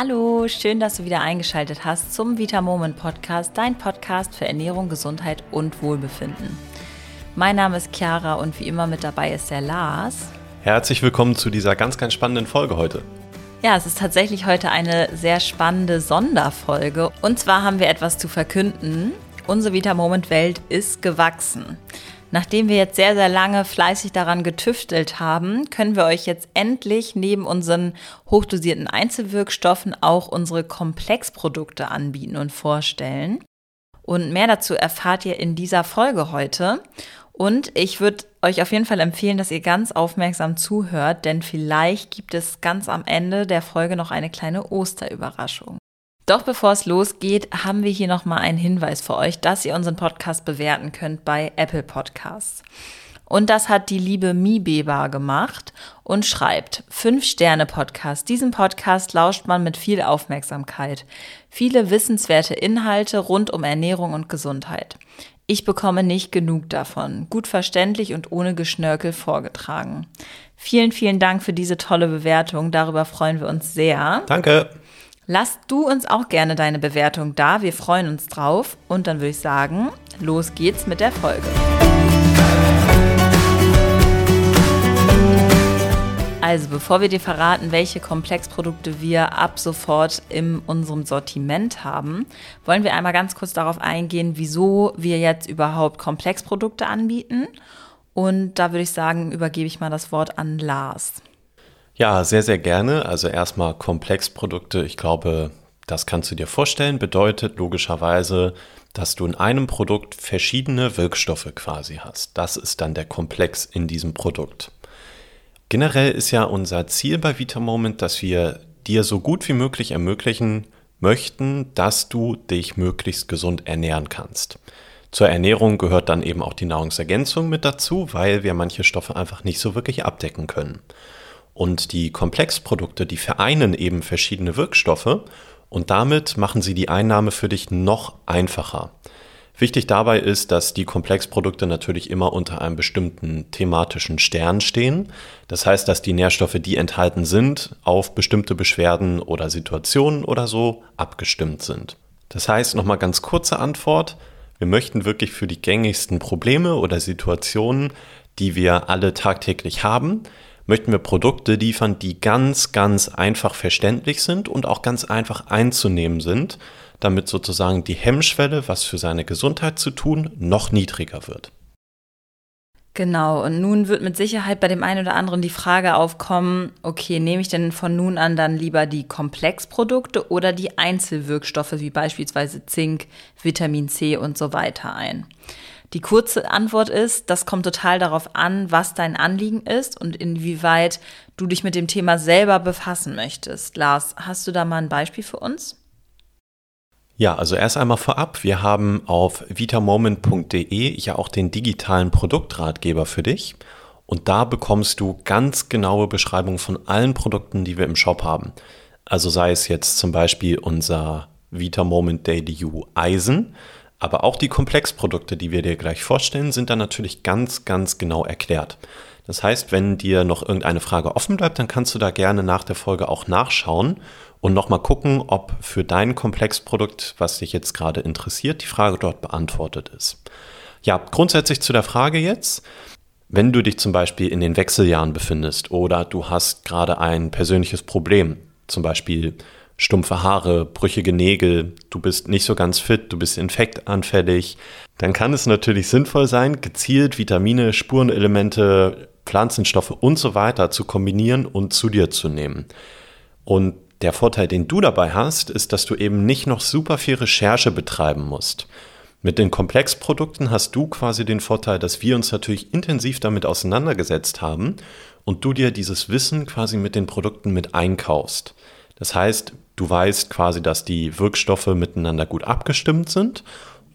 Hallo, schön, dass du wieder eingeschaltet hast zum Vita Moment Podcast, dein Podcast für Ernährung, Gesundheit und Wohlbefinden. Mein Name ist Chiara und wie immer mit dabei ist der Lars. Herzlich willkommen zu dieser ganz, ganz spannenden Folge heute. Ja, es ist tatsächlich heute eine sehr spannende Sonderfolge. Und zwar haben wir etwas zu verkünden. Unsere Vita Moment Welt ist gewachsen. Nachdem wir jetzt sehr, sehr lange fleißig daran getüftelt haben, können wir euch jetzt endlich neben unseren hochdosierten Einzelwirkstoffen auch unsere Komplexprodukte anbieten und vorstellen. Und mehr dazu erfahrt ihr in dieser Folge heute. Und ich würde euch auf jeden Fall empfehlen, dass ihr ganz aufmerksam zuhört, denn vielleicht gibt es ganz am Ende der Folge noch eine kleine Osterüberraschung. Doch bevor es losgeht, haben wir hier nochmal einen Hinweis für euch, dass ihr unseren Podcast bewerten könnt bei Apple Podcasts. Und das hat die liebe Mibeba gemacht und schreibt, 5-Sterne-Podcast. Diesen Podcast lauscht man mit viel Aufmerksamkeit. Viele wissenswerte Inhalte rund um Ernährung und Gesundheit. Ich bekomme nicht genug davon. Gut verständlich und ohne Geschnörkel vorgetragen. Vielen, vielen Dank für diese tolle Bewertung. Darüber freuen wir uns sehr. Danke. Lass du uns auch gerne deine Bewertung da. Wir freuen uns drauf. Und dann würde ich sagen, los geht's mit der Folge. Also, bevor wir dir verraten, welche Komplexprodukte wir ab sofort in unserem Sortiment haben, wollen wir einmal ganz kurz darauf eingehen, wieso wir jetzt überhaupt Komplexprodukte anbieten. Und da würde ich sagen, übergebe ich mal das Wort an Lars. Ja, sehr, sehr gerne. Also erstmal Komplexprodukte. Ich glaube, das kannst du dir vorstellen. Bedeutet logischerweise, dass du in einem Produkt verschiedene Wirkstoffe quasi hast. Das ist dann der Komplex in diesem Produkt. Generell ist ja unser Ziel bei VitaMoment, dass wir dir so gut wie möglich ermöglichen möchten, dass du dich möglichst gesund ernähren kannst. Zur Ernährung gehört dann eben auch die Nahrungsergänzung mit dazu, weil wir manche Stoffe einfach nicht so wirklich abdecken können. Und die Komplexprodukte, die vereinen eben verschiedene Wirkstoffe und damit machen sie die Einnahme für dich noch einfacher. Wichtig dabei ist, dass die Komplexprodukte natürlich immer unter einem bestimmten thematischen Stern stehen. Das heißt, dass die Nährstoffe, die enthalten sind, auf bestimmte Beschwerden oder Situationen oder so abgestimmt sind. Das heißt, nochmal ganz kurze Antwort. Wir möchten wirklich für die gängigsten Probleme oder Situationen, die wir alle tagtäglich haben, möchten wir Produkte liefern, die ganz, ganz einfach verständlich sind und auch ganz einfach einzunehmen sind, damit sozusagen die Hemmschwelle, was für seine Gesundheit zu tun, noch niedriger wird. Genau, und nun wird mit Sicherheit bei dem einen oder anderen die Frage aufkommen, okay, nehme ich denn von nun an dann lieber die Komplexprodukte oder die Einzelwirkstoffe wie beispielsweise Zink, Vitamin C und so weiter ein? Die kurze Antwort ist, das kommt total darauf an, was dein Anliegen ist und inwieweit du dich mit dem Thema selber befassen möchtest. Lars, hast du da mal ein Beispiel für uns? Ja, also erst einmal vorab, wir haben auf vitamoment.de ja auch den digitalen Produktratgeber für dich. Und da bekommst du ganz genaue Beschreibungen von allen Produkten, die wir im Shop haben. Also sei es jetzt zum Beispiel unser Vitamoment Daily U Eisen aber auch die Komplexprodukte, die wir dir gleich vorstellen, sind dann natürlich ganz, ganz genau erklärt. Das heißt, wenn dir noch irgendeine Frage offen bleibt, dann kannst du da gerne nach der Folge auch nachschauen und nochmal gucken, ob für dein Komplexprodukt, was dich jetzt gerade interessiert, die Frage dort beantwortet ist. Ja, grundsätzlich zu der Frage jetzt. Wenn du dich zum Beispiel in den Wechseljahren befindest oder du hast gerade ein persönliches Problem, zum Beispiel stumpfe Haare, brüchige Nägel, du bist nicht so ganz fit, du bist infektanfällig, dann kann es natürlich sinnvoll sein, gezielt Vitamine, Spurenelemente, Pflanzenstoffe und so weiter zu kombinieren und zu dir zu nehmen. Und der Vorteil, den du dabei hast, ist, dass du eben nicht noch super viel Recherche betreiben musst. Mit den Komplexprodukten hast du quasi den Vorteil, dass wir uns natürlich intensiv damit auseinandergesetzt haben und du dir dieses Wissen quasi mit den Produkten mit einkaufst. Das heißt, Du weißt quasi, dass die Wirkstoffe miteinander gut abgestimmt sind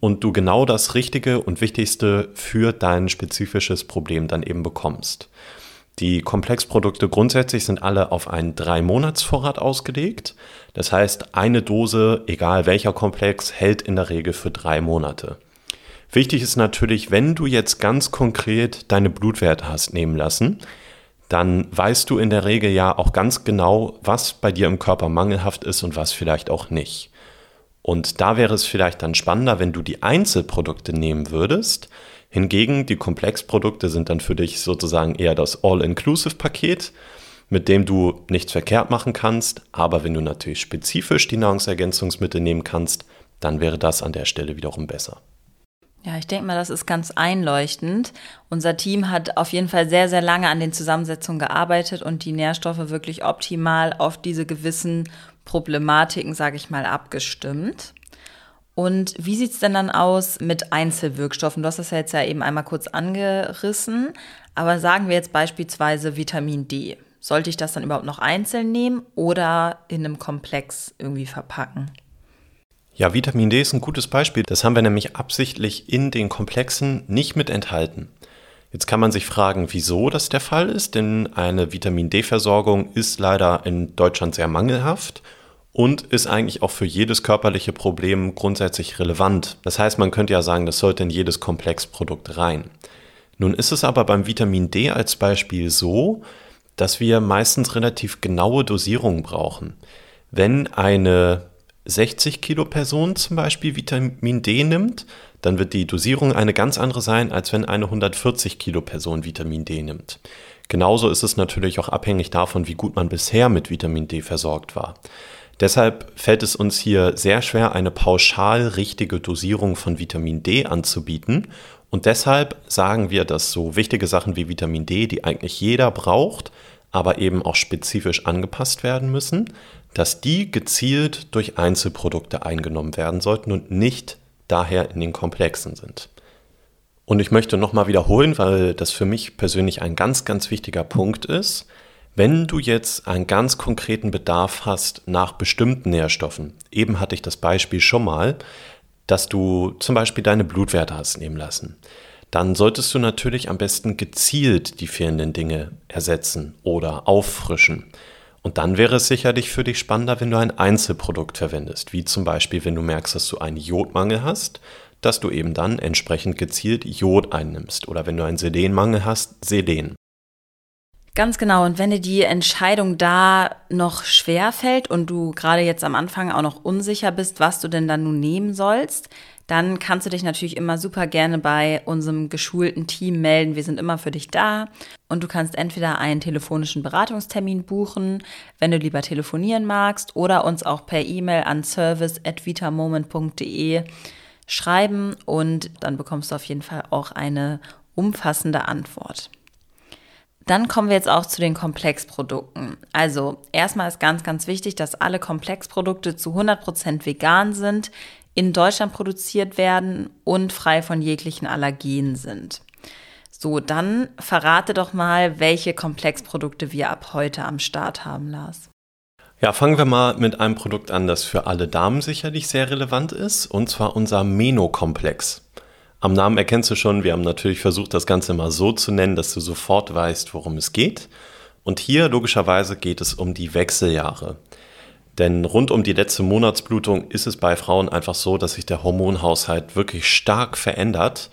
und du genau das Richtige und Wichtigste für dein spezifisches Problem dann eben bekommst. Die Komplexprodukte grundsätzlich sind alle auf einen Drei-Monats-Vorrat ausgelegt. Das heißt, eine Dose, egal welcher Komplex, hält in der Regel für drei Monate. Wichtig ist natürlich, wenn du jetzt ganz konkret deine Blutwerte hast nehmen lassen, dann weißt du in der Regel ja auch ganz genau, was bei dir im Körper mangelhaft ist und was vielleicht auch nicht. Und da wäre es vielleicht dann spannender, wenn du die Einzelprodukte nehmen würdest. Hingegen die Komplexprodukte sind dann für dich sozusagen eher das All-Inclusive-Paket, mit dem du nichts verkehrt machen kannst. Aber wenn du natürlich spezifisch die Nahrungsergänzungsmittel nehmen kannst, dann wäre das an der Stelle wiederum besser. Ja, ich denke mal, das ist ganz einleuchtend. Unser Team hat auf jeden Fall sehr, sehr lange an den Zusammensetzungen gearbeitet und die Nährstoffe wirklich optimal auf diese gewissen Problematiken, sage ich mal, abgestimmt. Und wie sieht es denn dann aus mit Einzelwirkstoffen? Du hast das ja jetzt ja eben einmal kurz angerissen, aber sagen wir jetzt beispielsweise Vitamin D. Sollte ich das dann überhaupt noch einzeln nehmen oder in einem Komplex irgendwie verpacken? Ja, Vitamin D ist ein gutes Beispiel. Das haben wir nämlich absichtlich in den Komplexen nicht mit enthalten. Jetzt kann man sich fragen, wieso das der Fall ist, denn eine Vitamin D-Versorgung ist leider in Deutschland sehr mangelhaft und ist eigentlich auch für jedes körperliche Problem grundsätzlich relevant. Das heißt, man könnte ja sagen, das sollte in jedes Komplexprodukt rein. Nun ist es aber beim Vitamin D als Beispiel so, dass wir meistens relativ genaue Dosierungen brauchen. Wenn eine 60 Kilo Person zum Beispiel Vitamin D nimmt, dann wird die Dosierung eine ganz andere sein, als wenn eine 140 Kilo Person Vitamin D nimmt. Genauso ist es natürlich auch abhängig davon, wie gut man bisher mit Vitamin D versorgt war. Deshalb fällt es uns hier sehr schwer, eine pauschal richtige Dosierung von Vitamin D anzubieten. Und deshalb sagen wir, dass so wichtige Sachen wie Vitamin D, die eigentlich jeder braucht, aber eben auch spezifisch angepasst werden müssen, dass die gezielt durch Einzelprodukte eingenommen werden sollten und nicht daher in den Komplexen sind. Und ich möchte nochmal wiederholen, weil das für mich persönlich ein ganz, ganz wichtiger Punkt ist. Wenn du jetzt einen ganz konkreten Bedarf hast nach bestimmten Nährstoffen, eben hatte ich das Beispiel schon mal, dass du zum Beispiel deine Blutwerte hast nehmen lassen, dann solltest du natürlich am besten gezielt die fehlenden Dinge ersetzen oder auffrischen. Und dann wäre es sicherlich für dich spannender, wenn du ein Einzelprodukt verwendest, wie zum Beispiel, wenn du merkst, dass du einen Jodmangel hast, dass du eben dann entsprechend gezielt Jod einnimmst oder wenn du einen Selenmangel hast, Selen. Ganz genau. Und wenn dir die Entscheidung da noch schwer fällt und du gerade jetzt am Anfang auch noch unsicher bist, was du denn dann nun nehmen sollst, dann kannst du dich natürlich immer super gerne bei unserem geschulten Team melden. Wir sind immer für dich da und du kannst entweder einen telefonischen Beratungstermin buchen, wenn du lieber telefonieren magst, oder uns auch per E-Mail an service@vitamoment.de schreiben und dann bekommst du auf jeden Fall auch eine umfassende Antwort. Dann kommen wir jetzt auch zu den Komplexprodukten. Also erstmal ist ganz, ganz wichtig, dass alle Komplexprodukte zu 100% vegan sind in Deutschland produziert werden und frei von jeglichen Allergenen sind. So, dann verrate doch mal, welche Komplexprodukte wir ab heute am Start haben, Lars. Ja, fangen wir mal mit einem Produkt an, das für alle Damen sicherlich sehr relevant ist, und zwar unser Meno-Komplex. Am Namen erkennst du schon, wir haben natürlich versucht, das Ganze mal so zu nennen, dass du sofort weißt, worum es geht. Und hier logischerweise geht es um die Wechseljahre. Denn rund um die letzte Monatsblutung ist es bei Frauen einfach so, dass sich der Hormonhaushalt wirklich stark verändert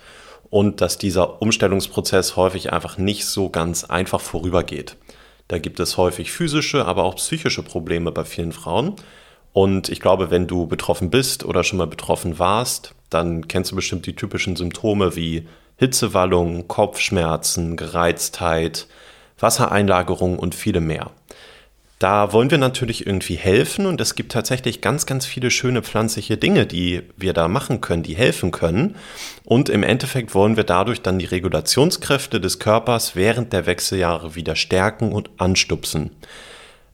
und dass dieser Umstellungsprozess häufig einfach nicht so ganz einfach vorübergeht. Da gibt es häufig physische, aber auch psychische Probleme bei vielen Frauen. Und ich glaube, wenn du betroffen bist oder schon mal betroffen warst, dann kennst du bestimmt die typischen Symptome wie Hitzewallung, Kopfschmerzen, Gereiztheit, Wassereinlagerung und viele mehr. Da wollen wir natürlich irgendwie helfen und es gibt tatsächlich ganz, ganz viele schöne pflanzliche Dinge, die wir da machen können, die helfen können. Und im Endeffekt wollen wir dadurch dann die Regulationskräfte des Körpers während der Wechseljahre wieder stärken und anstupsen.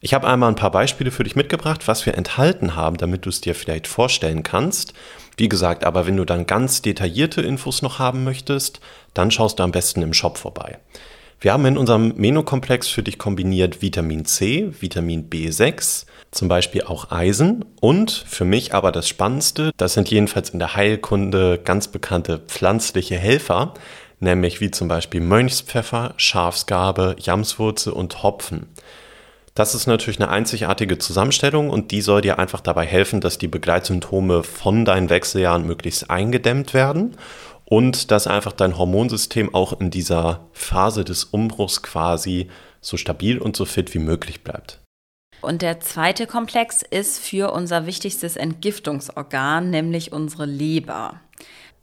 Ich habe einmal ein paar Beispiele für dich mitgebracht, was wir enthalten haben, damit du es dir vielleicht vorstellen kannst. Wie gesagt, aber wenn du dann ganz detaillierte Infos noch haben möchtest, dann schaust du am besten im Shop vorbei. Wir haben in unserem Menokomplex für dich kombiniert Vitamin C, Vitamin B6, zum Beispiel auch Eisen und für mich aber das Spannendste, das sind jedenfalls in der Heilkunde ganz bekannte pflanzliche Helfer, nämlich wie zum Beispiel Mönchspfeffer, Schafsgabe, Jamswurzel und Hopfen. Das ist natürlich eine einzigartige Zusammenstellung und die soll dir einfach dabei helfen, dass die Begleitsymptome von deinen Wechseljahren möglichst eingedämmt werden und dass einfach dein Hormonsystem auch in dieser Phase des Umbruchs quasi so stabil und so fit wie möglich bleibt. Und der zweite Komplex ist für unser wichtigstes Entgiftungsorgan, nämlich unsere Leber.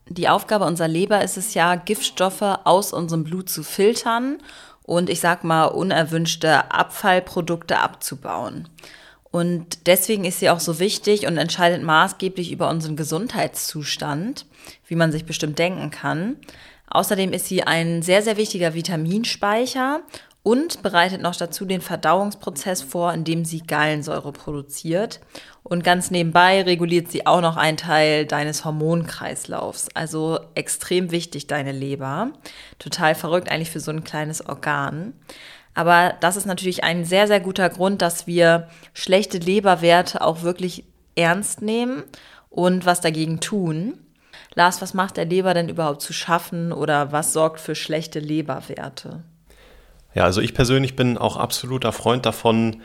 Die Aufgabe unserer Leber ist es ja, Giftstoffe aus unserem Blut zu filtern und ich sag mal unerwünschte Abfallprodukte abzubauen. Und deswegen ist sie auch so wichtig und entscheidet maßgeblich über unseren Gesundheitszustand, wie man sich bestimmt denken kann. Außerdem ist sie ein sehr, sehr wichtiger Vitaminspeicher und bereitet noch dazu den Verdauungsprozess vor, indem sie Gallensäure produziert. Und ganz nebenbei reguliert sie auch noch einen Teil deines Hormonkreislaufs. Also extrem wichtig, deine Leber. Total verrückt eigentlich für so ein kleines Organ. Aber das ist natürlich ein sehr, sehr guter Grund, dass wir schlechte Leberwerte auch wirklich ernst nehmen und was dagegen tun. Lars, was macht der Leber denn überhaupt zu schaffen oder was sorgt für schlechte Leberwerte? Ja, also ich persönlich bin auch absoluter Freund davon,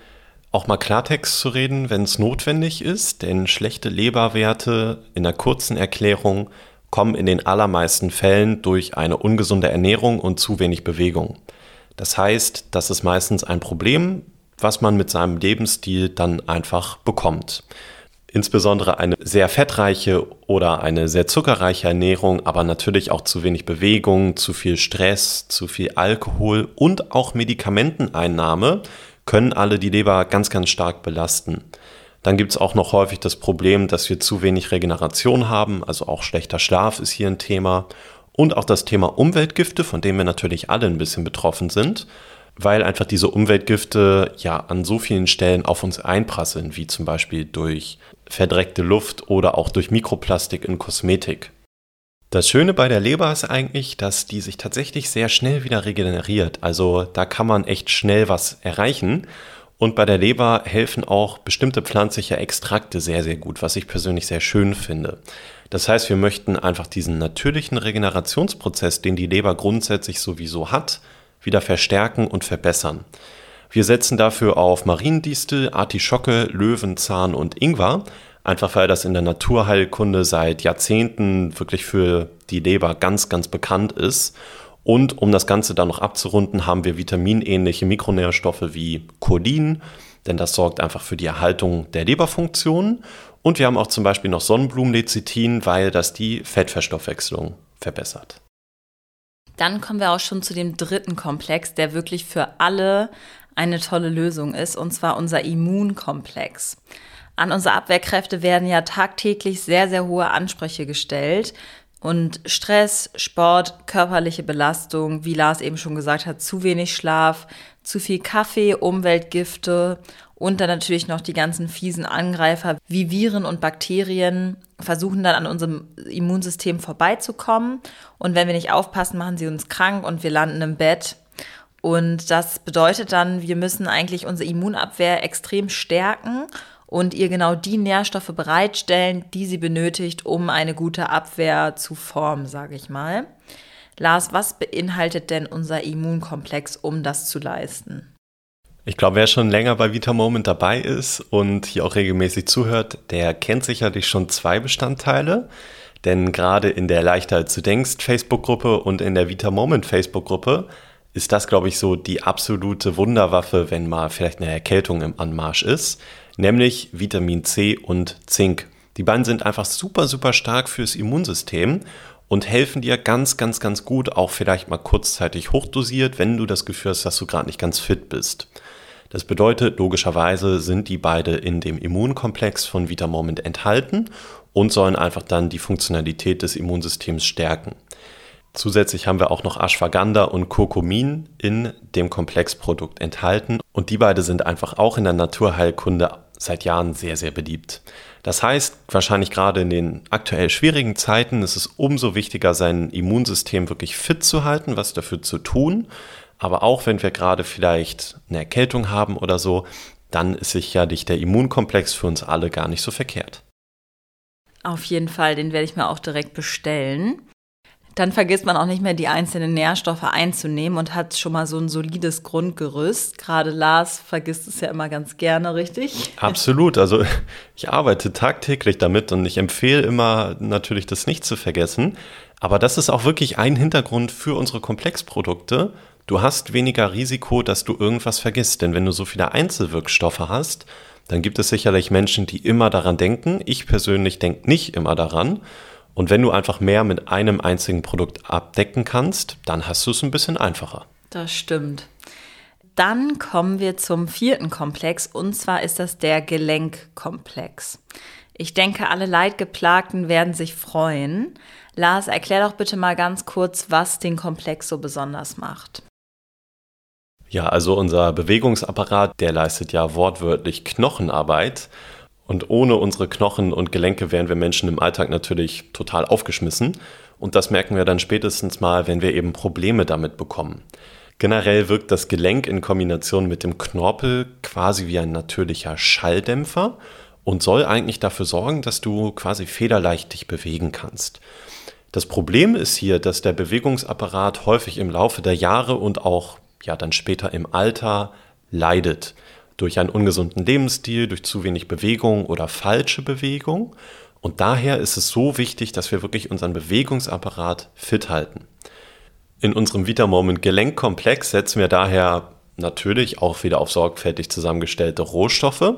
auch mal Klartext zu reden, wenn es notwendig ist, denn schlechte Leberwerte in einer kurzen Erklärung kommen in den allermeisten Fällen durch eine ungesunde Ernährung und zu wenig Bewegung. Das heißt, das ist meistens ein Problem, was man mit seinem Lebensstil dann einfach bekommt. Insbesondere eine sehr fettreiche oder eine sehr zuckerreiche Ernährung, aber natürlich auch zu wenig Bewegung, zu viel Stress, zu viel Alkohol und auch Medikamenteneinnahme können alle die Leber ganz, ganz stark belasten. Dann gibt es auch noch häufig das Problem, dass wir zu wenig Regeneration haben, also auch schlechter Schlaf ist hier ein Thema. Und auch das Thema Umweltgifte, von dem wir natürlich alle ein bisschen betroffen sind weil einfach diese Umweltgifte ja an so vielen Stellen auf uns einprasseln, wie zum Beispiel durch verdreckte Luft oder auch durch Mikroplastik in Kosmetik. Das Schöne bei der Leber ist eigentlich, dass die sich tatsächlich sehr schnell wieder regeneriert. Also da kann man echt schnell was erreichen. Und bei der Leber helfen auch bestimmte pflanzliche Extrakte sehr, sehr gut, was ich persönlich sehr schön finde. Das heißt, wir möchten einfach diesen natürlichen Regenerationsprozess, den die Leber grundsätzlich sowieso hat, wieder verstärken und verbessern. Wir setzen dafür auf Mariendistel, Artischocke, Löwenzahn und Ingwer, einfach weil das in der Naturheilkunde seit Jahrzehnten wirklich für die Leber ganz, ganz bekannt ist. Und um das Ganze dann noch abzurunden, haben wir vitaminähnliche Mikronährstoffe wie Cholin, denn das sorgt einfach für die Erhaltung der Leberfunktion. Und wir haben auch zum Beispiel noch Sonnenblumenlecithin, weil das die Fettverstoffwechslung verbessert. Dann kommen wir auch schon zu dem dritten Komplex, der wirklich für alle eine tolle Lösung ist, und zwar unser Immunkomplex. An unsere Abwehrkräfte werden ja tagtäglich sehr, sehr hohe Ansprüche gestellt. Und Stress, Sport, körperliche Belastung, wie Lars eben schon gesagt hat, zu wenig Schlaf, zu viel Kaffee, Umweltgifte und dann natürlich noch die ganzen fiesen Angreifer wie Viren und Bakterien versuchen dann an unserem Immunsystem vorbeizukommen. Und wenn wir nicht aufpassen, machen sie uns krank und wir landen im Bett. Und das bedeutet dann, wir müssen eigentlich unsere Immunabwehr extrem stärken und ihr genau die Nährstoffe bereitstellen, die sie benötigt, um eine gute Abwehr zu formen, sage ich mal. Lars, was beinhaltet denn unser Immunkomplex, um das zu leisten? Ich glaube, wer schon länger bei Vita Moment dabei ist und hier auch regelmäßig zuhört, der kennt sicherlich schon zwei Bestandteile. Denn gerade in der Leichter als du denkst Facebook-Gruppe und in der Vita Moment Facebook-Gruppe ist das, glaube ich, so die absolute Wunderwaffe, wenn mal vielleicht eine Erkältung im Anmarsch ist, nämlich Vitamin C und Zink. Die beiden sind einfach super, super stark fürs Immunsystem und helfen dir ganz, ganz, ganz gut, auch vielleicht mal kurzzeitig hochdosiert, wenn du das Gefühl hast, dass du gerade nicht ganz fit bist. Das bedeutet, logischerweise sind die beide in dem Immunkomplex von Vitamoment enthalten und sollen einfach dann die Funktionalität des Immunsystems stärken. Zusätzlich haben wir auch noch Ashwagandha und Kurkumin in dem Komplexprodukt enthalten und die beide sind einfach auch in der Naturheilkunde seit Jahren sehr, sehr beliebt. Das heißt, wahrscheinlich gerade in den aktuell schwierigen Zeiten ist es umso wichtiger, sein Immunsystem wirklich fit zu halten, was dafür zu tun. Aber auch wenn wir gerade vielleicht eine Erkältung haben oder so, dann ist sicherlich der Immunkomplex für uns alle gar nicht so verkehrt. Auf jeden Fall, den werde ich mir auch direkt bestellen. Dann vergisst man auch nicht mehr, die einzelnen Nährstoffe einzunehmen und hat schon mal so ein solides Grundgerüst. Gerade Lars vergisst es ja immer ganz gerne, richtig? Absolut. Also ich arbeite tagtäglich damit und ich empfehle immer natürlich, das nicht zu vergessen. Aber das ist auch wirklich ein Hintergrund für unsere Komplexprodukte. du hast weniger Risiko, dass du irgendwas vergisst. Denn wenn du so viele Einzelwirkstoffe hast, dann gibt es sicherlich Menschen, die immer daran denken. Ich persönlich denke nicht immer daran. Und wenn du einfach mehr mit einem einzigen Produkt abdecken kannst, dann hast du es ein bisschen einfacher. Das stimmt. Dann kommen wir zum vierten Komplex und zwar ist das der Gelenkkomplex. Ich denke, alle Leidgeplagten werden sich freuen. Lars, erklär doch bitte mal ganz kurz, was den Komplex so besonders macht. Ja, also unser Bewegungsapparat, der leistet ja wortwörtlich Knochenarbeit. Und ohne unsere Knochen und Gelenke wären wir Menschen im Alltag natürlich total aufgeschmissen. Und das merken wir dann spätestens mal, wenn wir eben Probleme damit bekommen. Generell wirkt das Gelenk in Kombination mit dem Knorpel quasi wie ein natürlicher Schalldämpfer und soll eigentlich dafür sorgen, dass du quasi federleicht dich bewegen kannst. Das Problem ist hier, dass der Bewegungsapparat häufig im Laufe der Jahre und auch ja dann später im Alter leidet durch einen ungesunden Lebensstil, durch zu wenig Bewegung oder falsche Bewegung. Und daher ist es so wichtig, dass wir wirklich unseren Bewegungsapparat fit halten. In unserem Vita Moment Gelenkkomplex setzen wir daher natürlich auch wieder auf sorgfältig zusammengestellte Rohstoffe.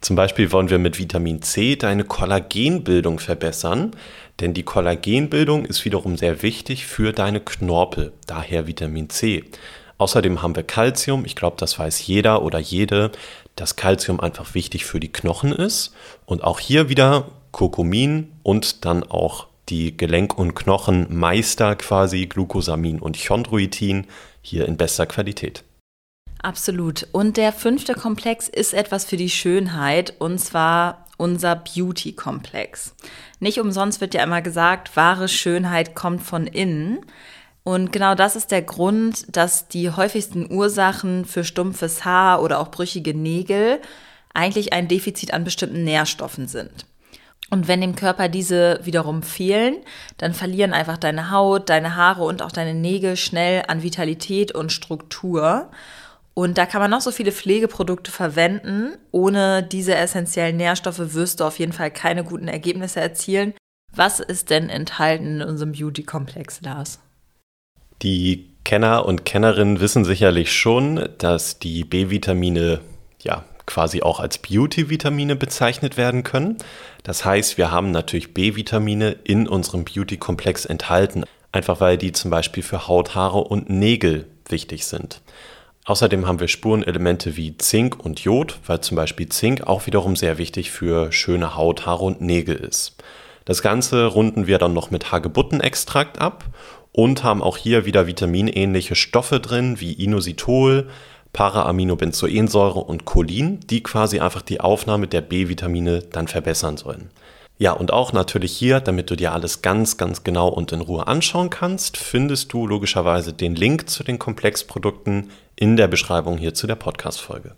Zum Beispiel wollen wir mit Vitamin C deine Kollagenbildung verbessern, denn die Kollagenbildung ist wiederum sehr wichtig für deine Knorpel, daher Vitamin C. Außerdem haben wir Calcium. Ich glaube, das weiß jeder oder jede, dass Calcium einfach wichtig für die Knochen ist. Und auch hier wieder Kurkumin und dann auch die Gelenk- und Knochenmeister quasi Glucosamin und Chondroitin hier in bester Qualität. Absolut. Und der fünfte Komplex ist etwas für die Schönheit und zwar unser Beauty-Komplex. Nicht umsonst wird ja immer gesagt, wahre Schönheit kommt von innen. Und genau das ist der Grund, dass die häufigsten Ursachen für stumpfes Haar oder auch brüchige Nägel eigentlich ein Defizit an bestimmten Nährstoffen sind. Und wenn dem Körper diese wiederum fehlen, dann verlieren einfach deine Haut, deine Haare und auch deine Nägel schnell an Vitalität und Struktur. Und da kann man noch so viele Pflegeprodukte verwenden. Ohne diese essentiellen Nährstoffe wirst du auf jeden Fall keine guten Ergebnisse erzielen. Was ist denn enthalten in unserem Beauty-Komplex, Lars? Die Kenner und Kennerinnen wissen sicherlich schon, dass die B-Vitamine ja quasi auch als Beauty-Vitamine bezeichnet werden können. Das heißt, wir haben natürlich B-Vitamine in unserem Beauty-Komplex enthalten, einfach weil die zum Beispiel für Haut, Haare und Nägel wichtig sind. Außerdem haben wir Spurenelemente wie Zink und Jod, weil zum Beispiel Zink auch wiederum sehr wichtig für schöne Haut, Haare und Nägel ist. Das Ganze runden wir dann noch mit Hagebuttenextrakt ab und haben auch hier wieder vitaminähnliche Stoffe drin, wie Inositol, Paraaminobenzoensäure und Cholin, die quasi einfach die Aufnahme der B-Vitamine dann verbessern sollen. Ja, und auch natürlich hier, damit du dir alles ganz, ganz genau und in Ruhe anschauen kannst, findest du logischerweise den Link zu den Komplexprodukten in der Beschreibung hier zu der Podcast-Folge.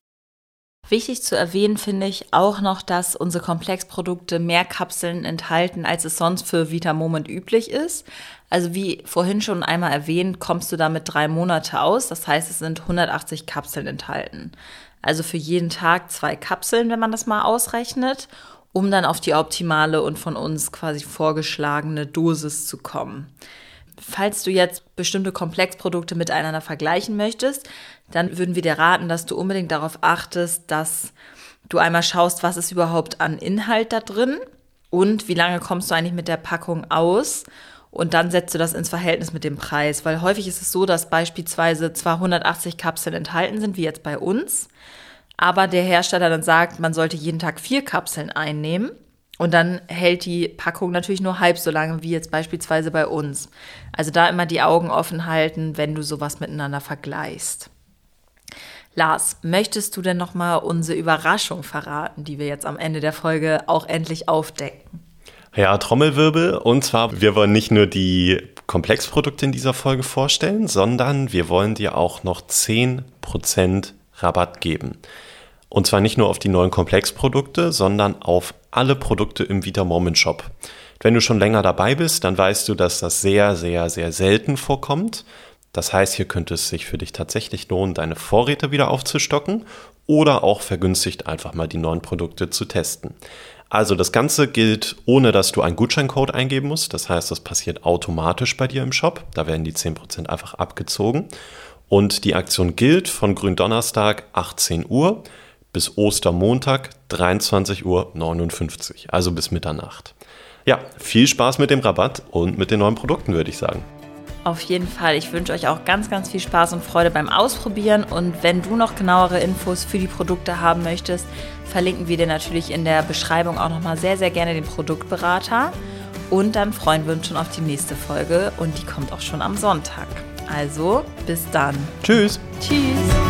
Wichtig zu erwähnen finde ich auch noch, dass unsere Komplexprodukte mehr Kapseln enthalten, als es sonst für Vitamoment üblich ist. Also wie vorhin schon einmal erwähnt, kommst du damit drei Monate aus. Das heißt, es sind 180 Kapseln enthalten. Also für jeden Tag zwei Kapseln, wenn man das mal ausrechnet, um dann auf die optimale und von uns quasi vorgeschlagene Dosis zu kommen. Falls du jetzt bestimmte Komplexprodukte miteinander vergleichen möchtest, dann würden wir dir raten, dass du unbedingt darauf achtest, dass du einmal schaust, was ist überhaupt an Inhalt da drin und wie lange kommst du eigentlich mit der Packung aus? Und dann setzt du das ins Verhältnis mit dem Preis, weil häufig ist es so, dass beispielsweise zwar 180 Kapseln enthalten sind, wie jetzt bei uns, aber der Hersteller dann sagt, man sollte jeden Tag vier Kapseln einnehmen und dann hält die Packung natürlich nur halb so lange wie jetzt beispielsweise bei uns. Also da immer die Augen offen halten, wenn du sowas miteinander vergleichst. Lars, möchtest du denn noch mal unsere Überraschung verraten, die wir jetzt am Ende der Folge auch endlich aufdecken? Ja, Trommelwirbel. Und zwar, wir wollen nicht nur die Komplexprodukte in dieser Folge vorstellen, sondern wir wollen dir auch noch 10% Rabatt geben. Und zwar nicht nur auf die neuen Komplexprodukte, sondern auf alle Produkte im Vita Moment Shop. Wenn du schon länger dabei bist, dann weißt du, dass das sehr, sehr, sehr selten vorkommt. Das heißt, hier könnte es sich für dich tatsächlich lohnen, deine Vorräte wieder aufzustocken oder auch vergünstigt einfach mal die neuen Produkte zu testen. Also das Ganze gilt, ohne dass du einen Gutscheincode eingeben musst. Das heißt, das passiert automatisch bei dir im Shop. Da werden die 10% einfach abgezogen. Und die Aktion gilt von Gründonnerstag 18 Uhr bis Ostermontag 23.59 Uhr, also bis Mitternacht. Ja, viel Spaß mit dem Rabatt und mit den neuen Produkten, würde ich sagen. Auf jeden Fall. Ich wünsche euch auch ganz, ganz viel Spaß und Freude beim Ausprobieren. Und wenn du noch genauere Infos für die Produkte haben möchtest, verlinken wir dir natürlich in der Beschreibung auch nochmal sehr, sehr gerne den Produktberater. Und dann freuen wir uns schon auf die nächste Folge und die kommt auch schon am Sonntag. Also bis dann. Tschüss. Tschüss.